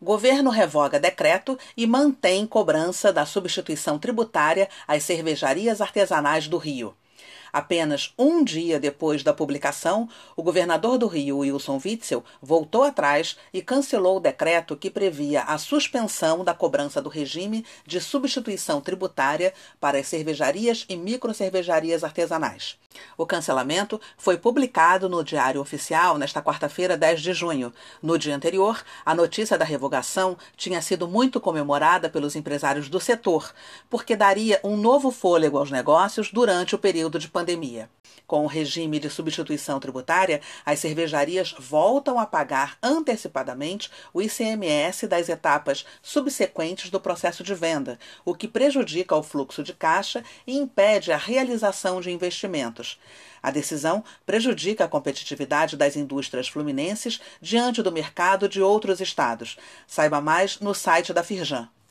Governo revoga decreto e mantém cobrança da substituição tributária às cervejarias artesanais do Rio. Apenas um dia depois da publicação, o governador do Rio, Wilson Witzel, voltou atrás e cancelou o decreto que previa a suspensão da cobrança do regime de substituição tributária para as cervejarias e microcervejarias artesanais. O cancelamento foi publicado no Diário Oficial nesta quarta-feira, 10 de junho. No dia anterior, a notícia da revogação tinha sido muito comemorada pelos empresários do setor, porque daria um novo fôlego aos negócios durante o período de pandemia. Com o regime de substituição tributária, as cervejarias voltam a pagar antecipadamente o ICMS das etapas subsequentes do processo de venda, o que prejudica o fluxo de caixa e impede a realização de investimentos. A decisão prejudica a competitividade das indústrias fluminenses diante do mercado de outros estados. Saiba mais no site da Firjan.